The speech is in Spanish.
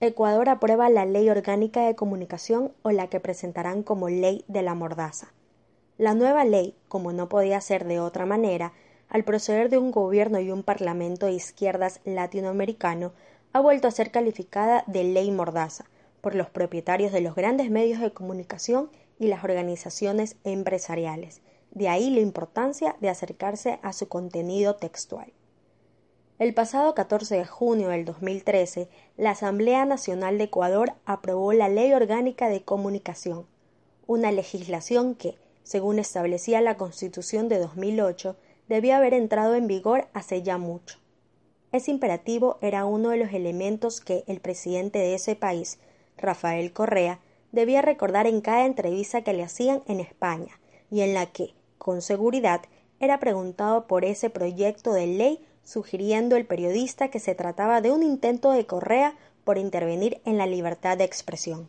Ecuador aprueba la Ley Orgánica de Comunicación o la que presentarán como Ley de la Mordaza. La nueva ley, como no podía ser de otra manera, al proceder de un gobierno y un parlamento de izquierdas latinoamericano, ha vuelto a ser calificada de ley mordaza por los propietarios de los grandes medios de comunicación y las organizaciones empresariales. De ahí la importancia de acercarse a su contenido textual. El pasado 14 de junio del 2013, la Asamblea Nacional de Ecuador aprobó la Ley Orgánica de Comunicación, una legislación que, según establecía la Constitución de 2008, debía haber entrado en vigor hace ya mucho. Ese imperativo era uno de los elementos que el presidente de ese país, Rafael Correa, debía recordar en cada entrevista que le hacían en España, y en la que, con seguridad, era preguntado por ese proyecto de ley sugiriendo el periodista que se trataba de un intento de Correa por intervenir en la libertad de expresión.